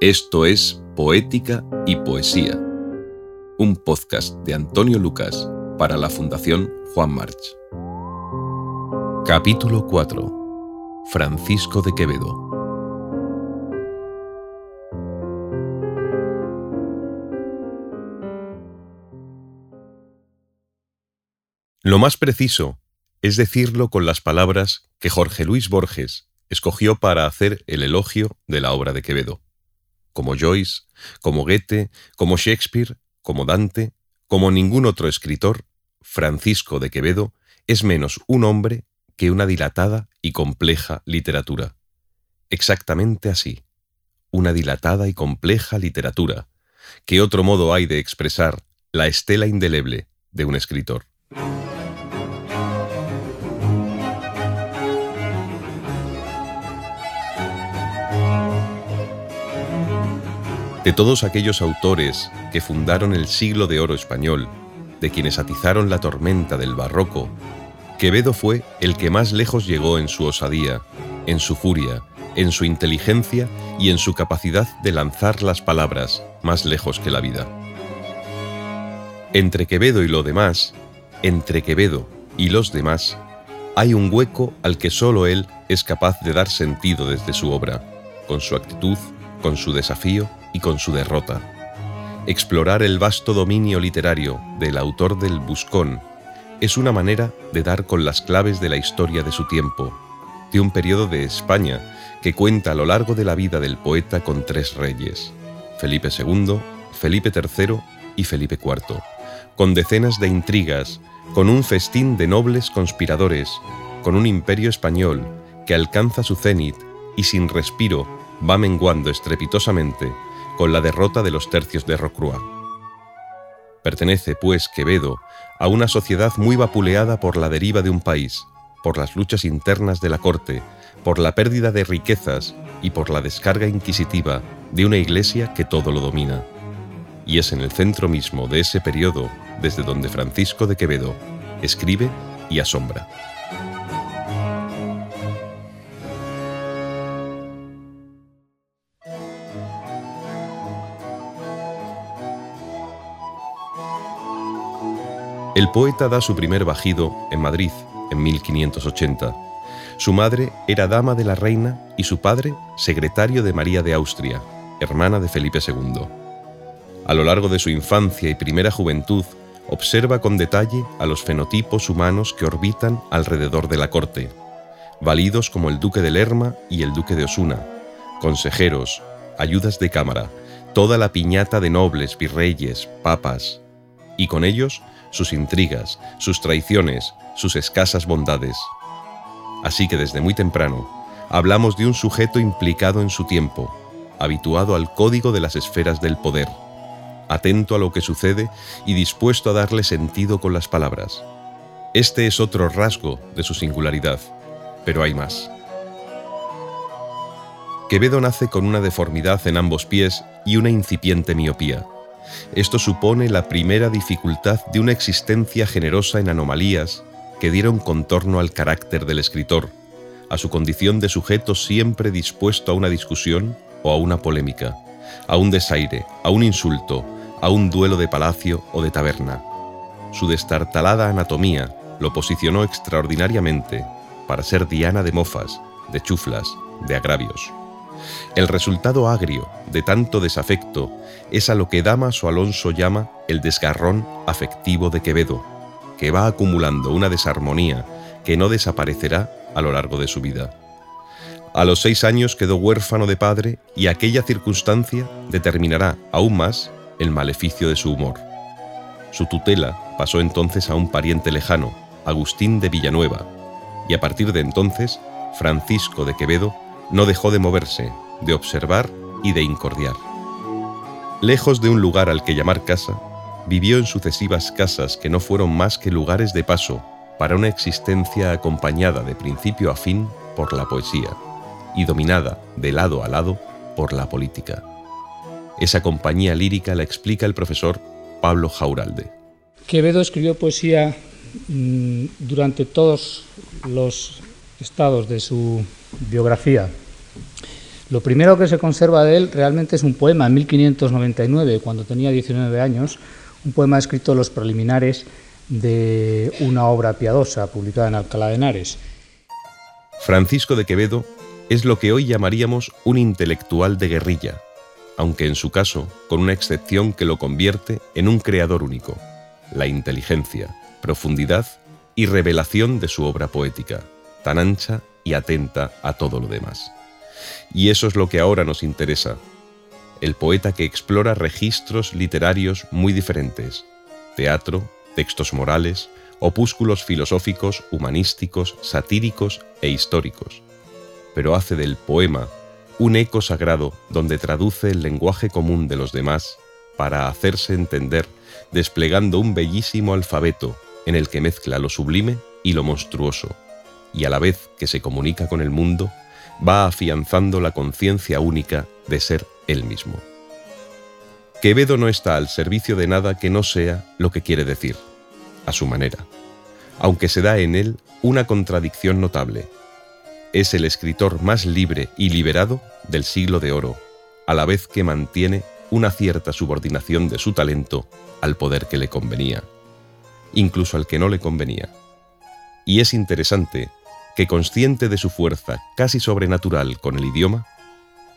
Esto es Poética y Poesía, un podcast de Antonio Lucas para la Fundación Juan March. Capítulo 4. Francisco de Quevedo. Lo más preciso es decirlo con las palabras que Jorge Luis Borges escogió para hacer el elogio de la obra de Quevedo como Joyce, como Goethe, como Shakespeare, como Dante, como ningún otro escritor, Francisco de Quevedo es menos un hombre que una dilatada y compleja literatura. Exactamente así, una dilatada y compleja literatura. ¿Qué otro modo hay de expresar la estela indeleble de un escritor? De todos aquellos autores que fundaron el siglo de oro español, de quienes atizaron la tormenta del barroco, Quevedo fue el que más lejos llegó en su osadía, en su furia, en su inteligencia y en su capacidad de lanzar las palabras más lejos que la vida. Entre Quevedo y lo demás, entre Quevedo y los demás, hay un hueco al que solo él es capaz de dar sentido desde su obra, con su actitud, con su desafío y con su derrota. Explorar el vasto dominio literario del autor del Buscón es una manera de dar con las claves de la historia de su tiempo, de un periodo de España que cuenta a lo largo de la vida del poeta con tres reyes, Felipe II, Felipe III y Felipe IV, con decenas de intrigas, con un festín de nobles conspiradores, con un imperio español que alcanza su cenit y sin respiro va menguando estrepitosamente con la derrota de los tercios de Rocroi. Pertenece, pues, Quevedo a una sociedad muy vapuleada por la deriva de un país, por las luchas internas de la corte, por la pérdida de riquezas y por la descarga inquisitiva de una iglesia que todo lo domina. Y es en el centro mismo de ese periodo desde donde Francisco de Quevedo escribe y asombra. El poeta da su primer bajido en Madrid en 1580. Su madre era dama de la reina y su padre secretario de María de Austria, hermana de Felipe II. A lo largo de su infancia y primera juventud, observa con detalle a los fenotipos humanos que orbitan alrededor de la corte, válidos como el duque de Lerma y el duque de Osuna, consejeros, ayudas de cámara, toda la piñata de nobles, virreyes, papas, y con ellos sus intrigas, sus traiciones, sus escasas bondades. Así que desde muy temprano hablamos de un sujeto implicado en su tiempo, habituado al código de las esferas del poder, atento a lo que sucede y dispuesto a darle sentido con las palabras. Este es otro rasgo de su singularidad, pero hay más. Quevedo nace con una deformidad en ambos pies y una incipiente miopía. Esto supone la primera dificultad de una existencia generosa en anomalías que dieron contorno al carácter del escritor, a su condición de sujeto siempre dispuesto a una discusión o a una polémica, a un desaire, a un insulto, a un duelo de palacio o de taberna. Su destartalada anatomía lo posicionó extraordinariamente para ser diana de mofas, de chuflas, de agravios. El resultado agrio de tanto desafecto es a lo que Damas o Alonso llama el desgarrón afectivo de Quevedo, que va acumulando una desarmonía que no desaparecerá a lo largo de su vida. A los seis años quedó huérfano de padre y aquella circunstancia determinará aún más el maleficio de su humor. Su tutela pasó entonces a un pariente lejano, Agustín de Villanueva, y a partir de entonces, Francisco de Quevedo no dejó de moverse, de observar y de incordiar. Lejos de un lugar al que llamar casa, vivió en sucesivas casas que no fueron más que lugares de paso para una existencia acompañada de principio a fin por la poesía y dominada de lado a lado por la política. Esa compañía lírica la explica el profesor Pablo Jauralde. Quevedo escribió poesía mm, durante todos los estados de su biografía. Lo primero que se conserva de él realmente es un poema en 1599, cuando tenía 19 años, un poema escrito en los preliminares de una obra piadosa publicada en Alcalá de Henares. Francisco de Quevedo es lo que hoy llamaríamos un intelectual de guerrilla, aunque en su caso con una excepción que lo convierte en un creador único, la inteligencia, profundidad y revelación de su obra poética, tan ancha y atenta a todo lo demás. Y eso es lo que ahora nos interesa, el poeta que explora registros literarios muy diferentes, teatro, textos morales, opúsculos filosóficos, humanísticos, satíricos e históricos, pero hace del poema un eco sagrado donde traduce el lenguaje común de los demás para hacerse entender desplegando un bellísimo alfabeto en el que mezcla lo sublime y lo monstruoso, y a la vez que se comunica con el mundo, va afianzando la conciencia única de ser él mismo. Quevedo no está al servicio de nada que no sea lo que quiere decir, a su manera, aunque se da en él una contradicción notable. Es el escritor más libre y liberado del siglo de oro, a la vez que mantiene una cierta subordinación de su talento al poder que le convenía, incluso al que no le convenía. Y es interesante que consciente de su fuerza casi sobrenatural con el idioma,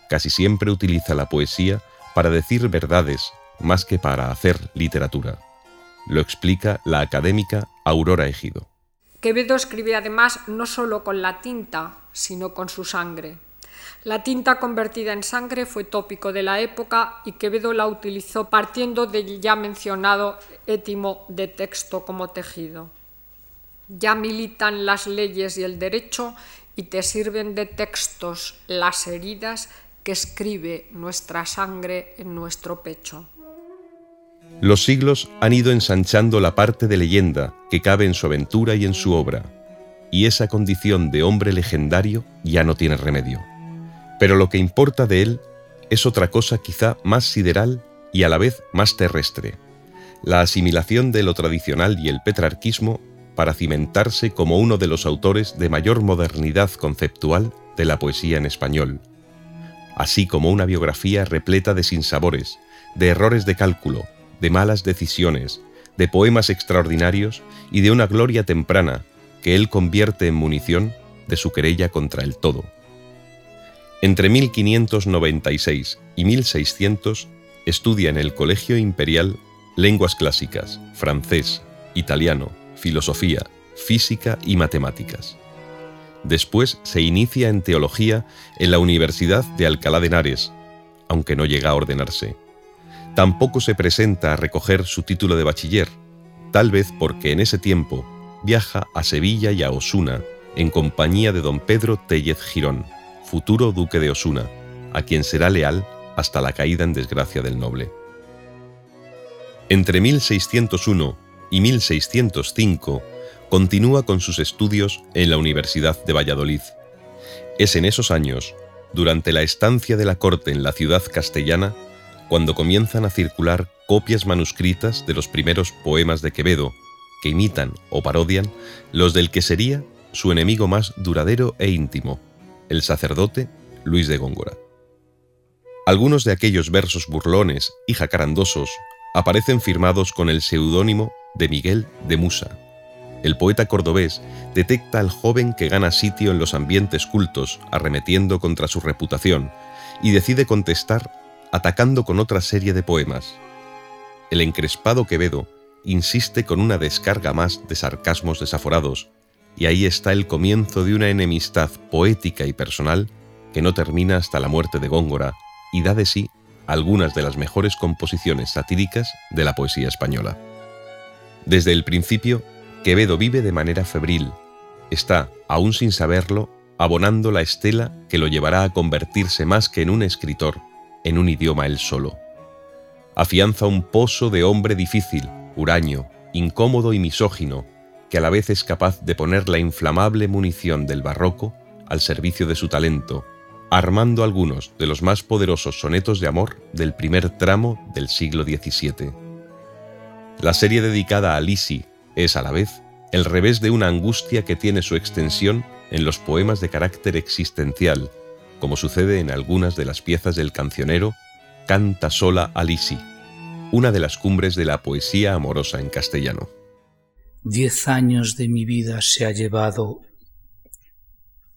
casi siempre utiliza la poesía para decir verdades más que para hacer literatura. Lo explica la académica Aurora Ejido. Quevedo escribe además no solo con la tinta, sino con su sangre. La tinta convertida en sangre fue tópico de la época y Quevedo la utilizó partiendo del ya mencionado étimo de texto como tejido. Ya militan las leyes y el derecho y te sirven de textos las heridas que escribe nuestra sangre en nuestro pecho. Los siglos han ido ensanchando la parte de leyenda que cabe en su aventura y en su obra, y esa condición de hombre legendario ya no tiene remedio. Pero lo que importa de él es otra cosa quizá más sideral y a la vez más terrestre, la asimilación de lo tradicional y el petrarquismo para cimentarse como uno de los autores de mayor modernidad conceptual de la poesía en español, así como una biografía repleta de sinsabores, de errores de cálculo, de malas decisiones, de poemas extraordinarios y de una gloria temprana que él convierte en munición de su querella contra el todo. Entre 1596 y 1600 estudia en el Colegio Imperial lenguas clásicas, francés, italiano, filosofía, física y matemáticas. Después se inicia en teología en la Universidad de Alcalá de Henares, aunque no llega a ordenarse. Tampoco se presenta a recoger su título de bachiller, tal vez porque en ese tiempo viaja a Sevilla y a Osuna en compañía de don Pedro Tellez Girón futuro duque de Osuna, a quien será leal hasta la caída en desgracia del noble. Entre 1601 y 1605 continúa con sus estudios en la Universidad de Valladolid. Es en esos años, durante la estancia de la corte en la ciudad castellana, cuando comienzan a circular copias manuscritas de los primeros poemas de Quevedo, que imitan o parodian los del que sería su enemigo más duradero e íntimo, el sacerdote Luis de Góngora. Algunos de aquellos versos burlones y jacarandosos aparecen firmados con el seudónimo de Miguel de Musa. El poeta cordobés detecta al joven que gana sitio en los ambientes cultos, arremetiendo contra su reputación, y decide contestar atacando con otra serie de poemas. El encrespado Quevedo insiste con una descarga más de sarcasmos desaforados, y ahí está el comienzo de una enemistad poética y personal que no termina hasta la muerte de Góngora y da de sí algunas de las mejores composiciones satíricas de la poesía española. Desde el principio, Quevedo vive de manera febril, está, aún sin saberlo, abonando la estela que lo llevará a convertirse más que en un escritor, en un idioma él solo. Afianza un pozo de hombre difícil, huraño, incómodo y misógino, que a la vez es capaz de poner la inflamable munición del barroco al servicio de su talento, armando algunos de los más poderosos sonetos de amor del primer tramo del siglo XVII. La serie dedicada a Lisi es a la vez el revés de una angustia que tiene su extensión en los poemas de carácter existencial, como sucede en algunas de las piezas del cancionero Canta sola Alisi, una de las cumbres de la poesía amorosa en castellano. Diez años de mi vida se ha llevado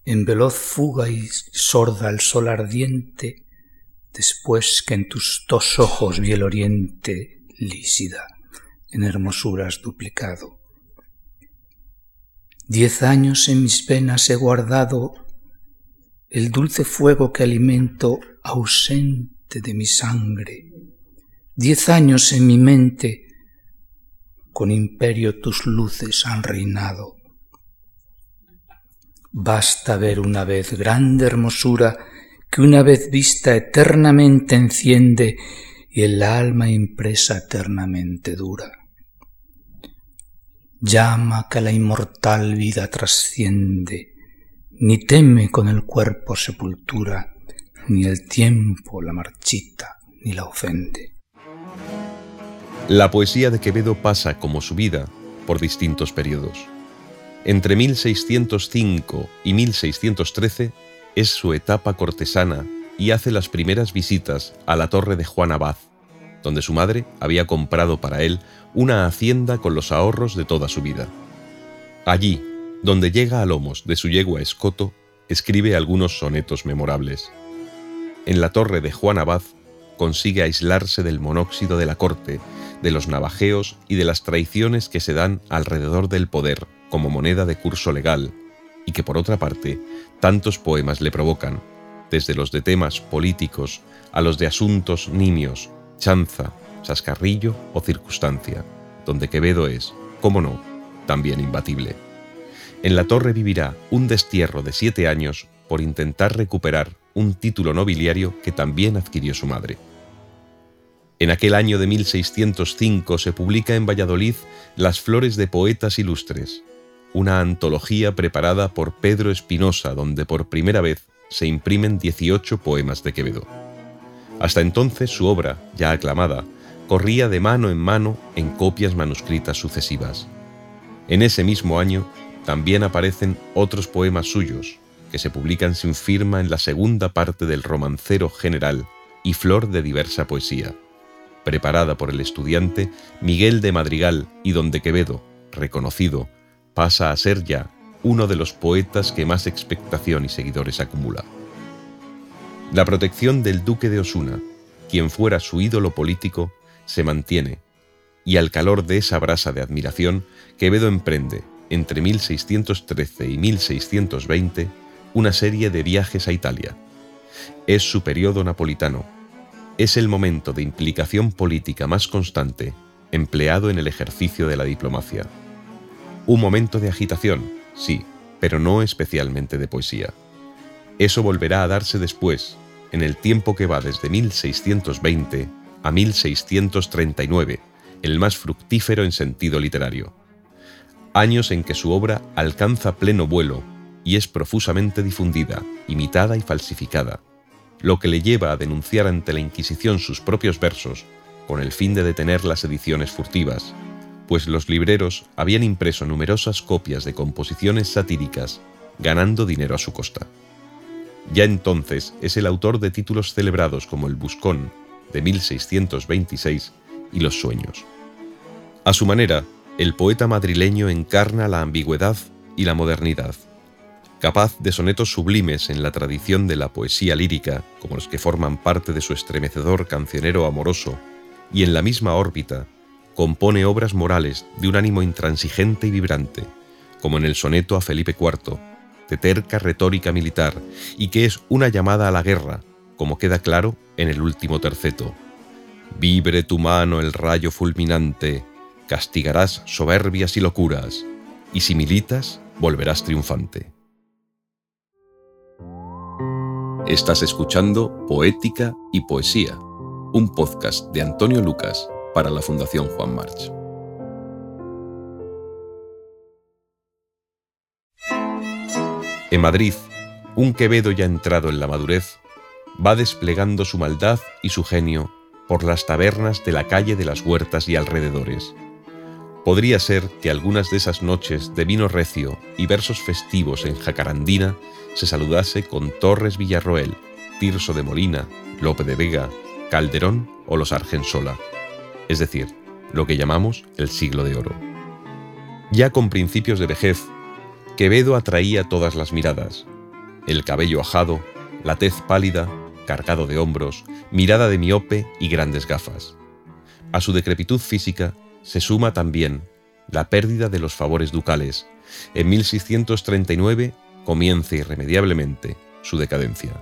en veloz fuga y sorda el sol ardiente, después que en tus dos ojos vi el oriente lísida, en hermosuras duplicado. Diez años en mis venas he guardado el dulce fuego que alimento ausente de mi sangre. Diez años en mi mente con imperio tus luces han reinado. Basta ver una vez grande hermosura que una vez vista eternamente enciende y el alma impresa eternamente dura. Llama que la inmortal vida trasciende, ni teme con el cuerpo sepultura, ni el tiempo la marchita ni la ofende. La poesía de Quevedo pasa, como su vida, por distintos periodos. Entre 1605 y 1613 es su etapa cortesana y hace las primeras visitas a la torre de Juan Abad, donde su madre había comprado para él una hacienda con los ahorros de toda su vida. Allí, donde llega a lomos de su yegua Escoto, escribe algunos sonetos memorables. En la torre de Juan Abad consigue aislarse del monóxido de la corte, de los navajeos y de las traiciones que se dan alrededor del poder como moneda de curso legal, y que por otra parte tantos poemas le provocan, desde los de temas políticos a los de asuntos nimios, chanza, chascarrillo o circunstancia, donde Quevedo es, como no, también imbatible. En la torre vivirá un destierro de siete años por intentar recuperar un título nobiliario que también adquirió su madre. En aquel año de 1605 se publica en Valladolid Las Flores de Poetas Ilustres, una antología preparada por Pedro Espinosa donde por primera vez se imprimen 18 poemas de Quevedo. Hasta entonces su obra, ya aclamada, corría de mano en mano en copias manuscritas sucesivas. En ese mismo año también aparecen otros poemas suyos, que se publican sin firma en la segunda parte del romancero general y flor de diversa poesía, preparada por el estudiante Miguel de Madrigal y donde Quevedo, reconocido, pasa a ser ya uno de los poetas que más expectación y seguidores acumula. La protección del duque de Osuna, quien fuera su ídolo político, se mantiene, y al calor de esa brasa de admiración, Quevedo emprende, entre 1613 y 1620, una serie de viajes a Italia. Es su periodo napolitano. Es el momento de implicación política más constante empleado en el ejercicio de la diplomacia. Un momento de agitación, sí, pero no especialmente de poesía. Eso volverá a darse después, en el tiempo que va desde 1620 a 1639, el más fructífero en sentido literario. Años en que su obra alcanza pleno vuelo y es profusamente difundida, imitada y falsificada, lo que le lleva a denunciar ante la Inquisición sus propios versos con el fin de detener las ediciones furtivas, pues los libreros habían impreso numerosas copias de composiciones satíricas, ganando dinero a su costa. Ya entonces es el autor de títulos celebrados como El Buscón, de 1626, y Los Sueños. A su manera, el poeta madrileño encarna la ambigüedad y la modernidad, capaz de sonetos sublimes en la tradición de la poesía lírica, como los que forman parte de su estremecedor cancionero amoroso, y en la misma órbita compone obras morales de un ánimo intransigente y vibrante, como en el soneto a Felipe IV, de terca retórica militar, y que es una llamada a la guerra, como queda claro en el último terceto. Vibre tu mano el rayo fulminante, castigarás soberbias y locuras, y si militas, volverás triunfante. Estás escuchando Poética y Poesía, un podcast de Antonio Lucas para la Fundación Juan March. En Madrid, un Quevedo ya entrado en la madurez va desplegando su maldad y su genio por las tabernas de la calle de las Huertas y alrededores. Podría ser que algunas de esas noches de vino recio y versos festivos en Jacarandina se saludase con Torres Villarroel, Tirso de Molina, Lope de Vega, Calderón o los Argensola, es decir, lo que llamamos el siglo de oro. Ya con principios de vejez, Quevedo atraía todas las miradas, el cabello ajado, la tez pálida, cargado de hombros, mirada de miope y grandes gafas. A su decrepitud física se suma también la pérdida de los favores ducales. En 1639 comienza irremediablemente su decadencia.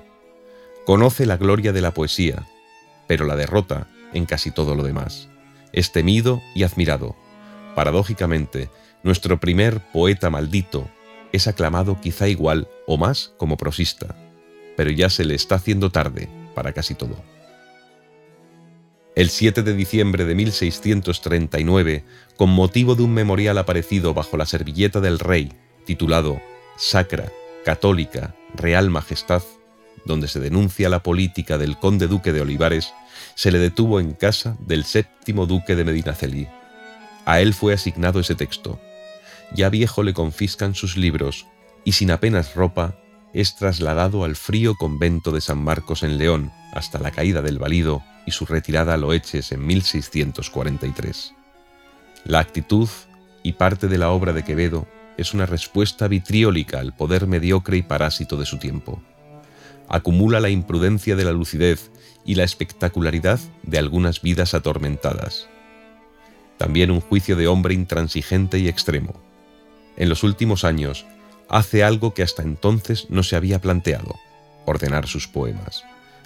Conoce la gloria de la poesía, pero la derrota en casi todo lo demás. Es temido y admirado. Paradójicamente, nuestro primer poeta maldito es aclamado quizá igual o más como prosista, pero ya se le está haciendo tarde para casi todo. El 7 de diciembre de 1639, con motivo de un memorial aparecido bajo la servilleta del rey, titulado Sacra, Católica, Real Majestad, donde se denuncia la política del conde duque de Olivares, se le detuvo en casa del séptimo duque de Medinaceli. A él fue asignado ese texto. Ya viejo le confiscan sus libros y sin apenas ropa es trasladado al frío convento de San Marcos en León hasta la caída del Valido y su retirada a Loeches en 1643. La actitud y parte de la obra de Quevedo es una respuesta vitriólica al poder mediocre y parásito de su tiempo. Acumula la imprudencia de la lucidez y la espectacularidad de algunas vidas atormentadas. También un juicio de hombre intransigente y extremo. En los últimos años, hace algo que hasta entonces no se había planteado, ordenar sus poemas.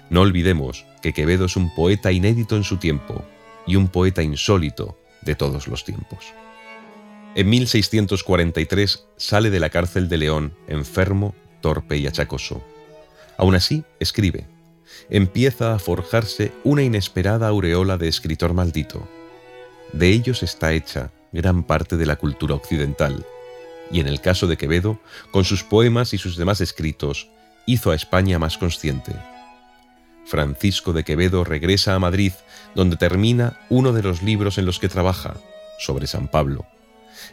No olvidemos que Quevedo es un poeta inédito en su tiempo y un poeta insólito de todos los tiempos. En 1643 sale de la cárcel de León enfermo, torpe y achacoso. Aún así, escribe. Empieza a forjarse una inesperada aureola de escritor maldito. De ellos está hecha gran parte de la cultura occidental, y en el caso de Quevedo, con sus poemas y sus demás escritos, hizo a España más consciente. Francisco de Quevedo regresa a Madrid, donde termina uno de los libros en los que trabaja, sobre San Pablo.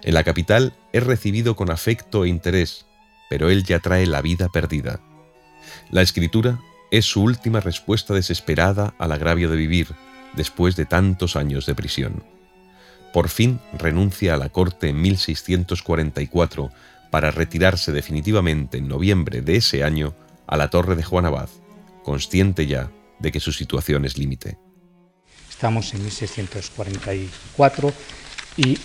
En la capital es recibido con afecto e interés, pero él ya trae la vida perdida. La escritura es su última respuesta desesperada al agravio de vivir, después de tantos años de prisión. Por fin renuncia a la corte en 1644 para retirarse definitivamente en noviembre de ese año a la torre de Juan Abad, consciente ya de que su situación es límite. Estamos en 1644 y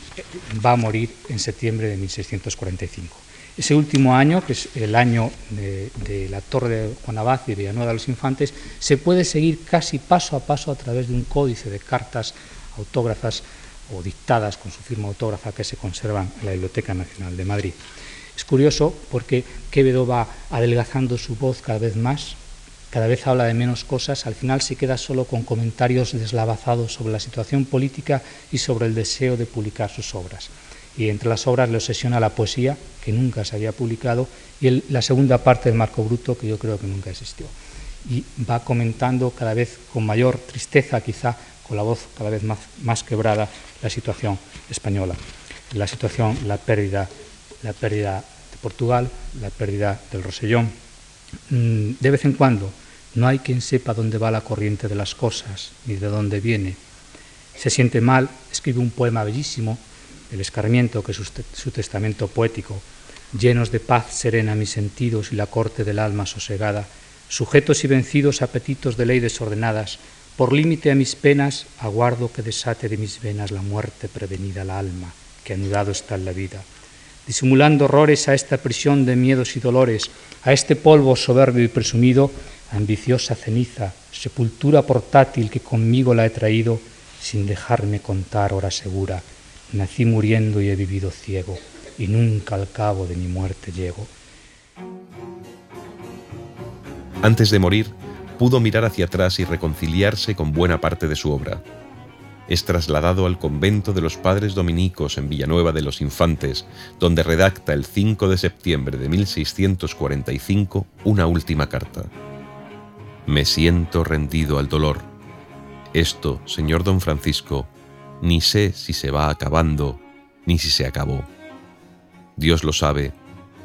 va a morir en septiembre de 1645. Ese último año, que es el año de, la Torre de Juan Abad y Villanueva de los Infantes, se puede seguir casi paso a paso a través de un códice de cartas autógrafas o dictadas con su firma autógrafa que se conservan en la Biblioteca Nacional de Madrid. Es curioso porque Quevedo va adelgazando su voz cada vez más, cada vez habla de menos cosas, al final se queda solo con comentarios deslavazados sobre la situación política y sobre el deseo de publicar sus obras. Y entre las obras le obsesiona la poesía, que nunca se había publicado, y la segunda parte del Marco Bruto, que yo creo que nunca existió. Y va comentando cada vez con mayor tristeza, quizá, con la voz cada vez más, más quebrada, la situación española, la situación, la pérdida, la pérdida de Portugal, la pérdida del Rosellón. Mm, de vez en cuando no hay quien sepa dónde va la corriente de las cosas ni de dónde viene. Se siente mal, escribe un poema bellísimo, El escarmiento, que es su testamento poético, llenos de paz serena mis sentidos y la corte del alma sosegada, sujetos y vencidos apetitos de ley desordenadas, por límite a mis penas, aguardo que desate de mis venas la muerte prevenida al alma, que anudado está en la vida. Disimulando horrores a esta prisión de miedos y dolores, a este polvo soberbio y presumido, ambiciosa ceniza, sepultura portátil que conmigo la he traído, sin dejarme contar hora segura, nací muriendo y he vivido ciego, y nunca al cabo de mi muerte llego. Antes de morir, pudo mirar hacia atrás y reconciliarse con buena parte de su obra. Es trasladado al convento de los padres dominicos en Villanueva de los Infantes, donde redacta el 5 de septiembre de 1645 una última carta. Me siento rendido al dolor. Esto, señor don Francisco, ni sé si se va acabando, ni si se acabó. Dios lo sabe,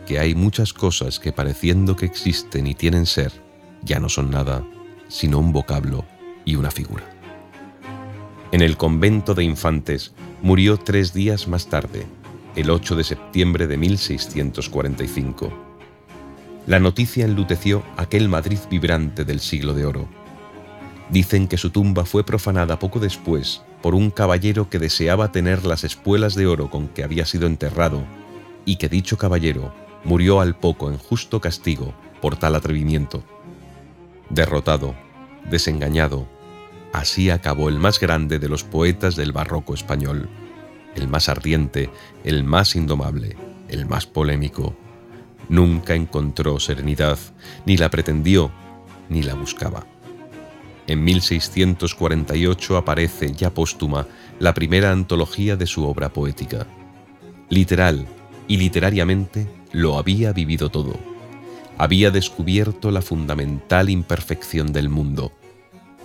que hay muchas cosas que pareciendo que existen y tienen ser, ya no son nada, sino un vocablo y una figura. En el convento de infantes murió tres días más tarde, el 8 de septiembre de 1645. La noticia enluteció aquel Madrid vibrante del siglo de oro. Dicen que su tumba fue profanada poco después por un caballero que deseaba tener las espuelas de oro con que había sido enterrado, y que dicho caballero murió al poco en justo castigo por tal atrevimiento. Derrotado, desengañado, así acabó el más grande de los poetas del barroco español, el más ardiente, el más indomable, el más polémico. Nunca encontró serenidad, ni la pretendió, ni la buscaba. En 1648 aparece, ya póstuma, la primera antología de su obra poética. Literal y literariamente lo había vivido todo. Había descubierto la fundamental imperfección del mundo.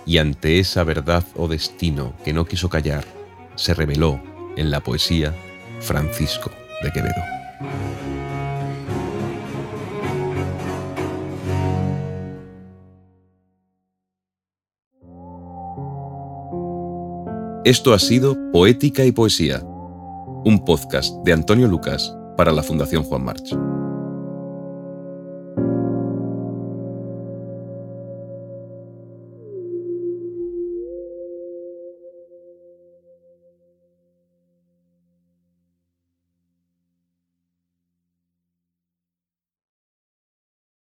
Y ante esa verdad o destino que no quiso callar, se reveló en la poesía Francisco de Quevedo. Esto ha sido Poética y Poesía, un podcast de Antonio Lucas para la Fundación Juan March.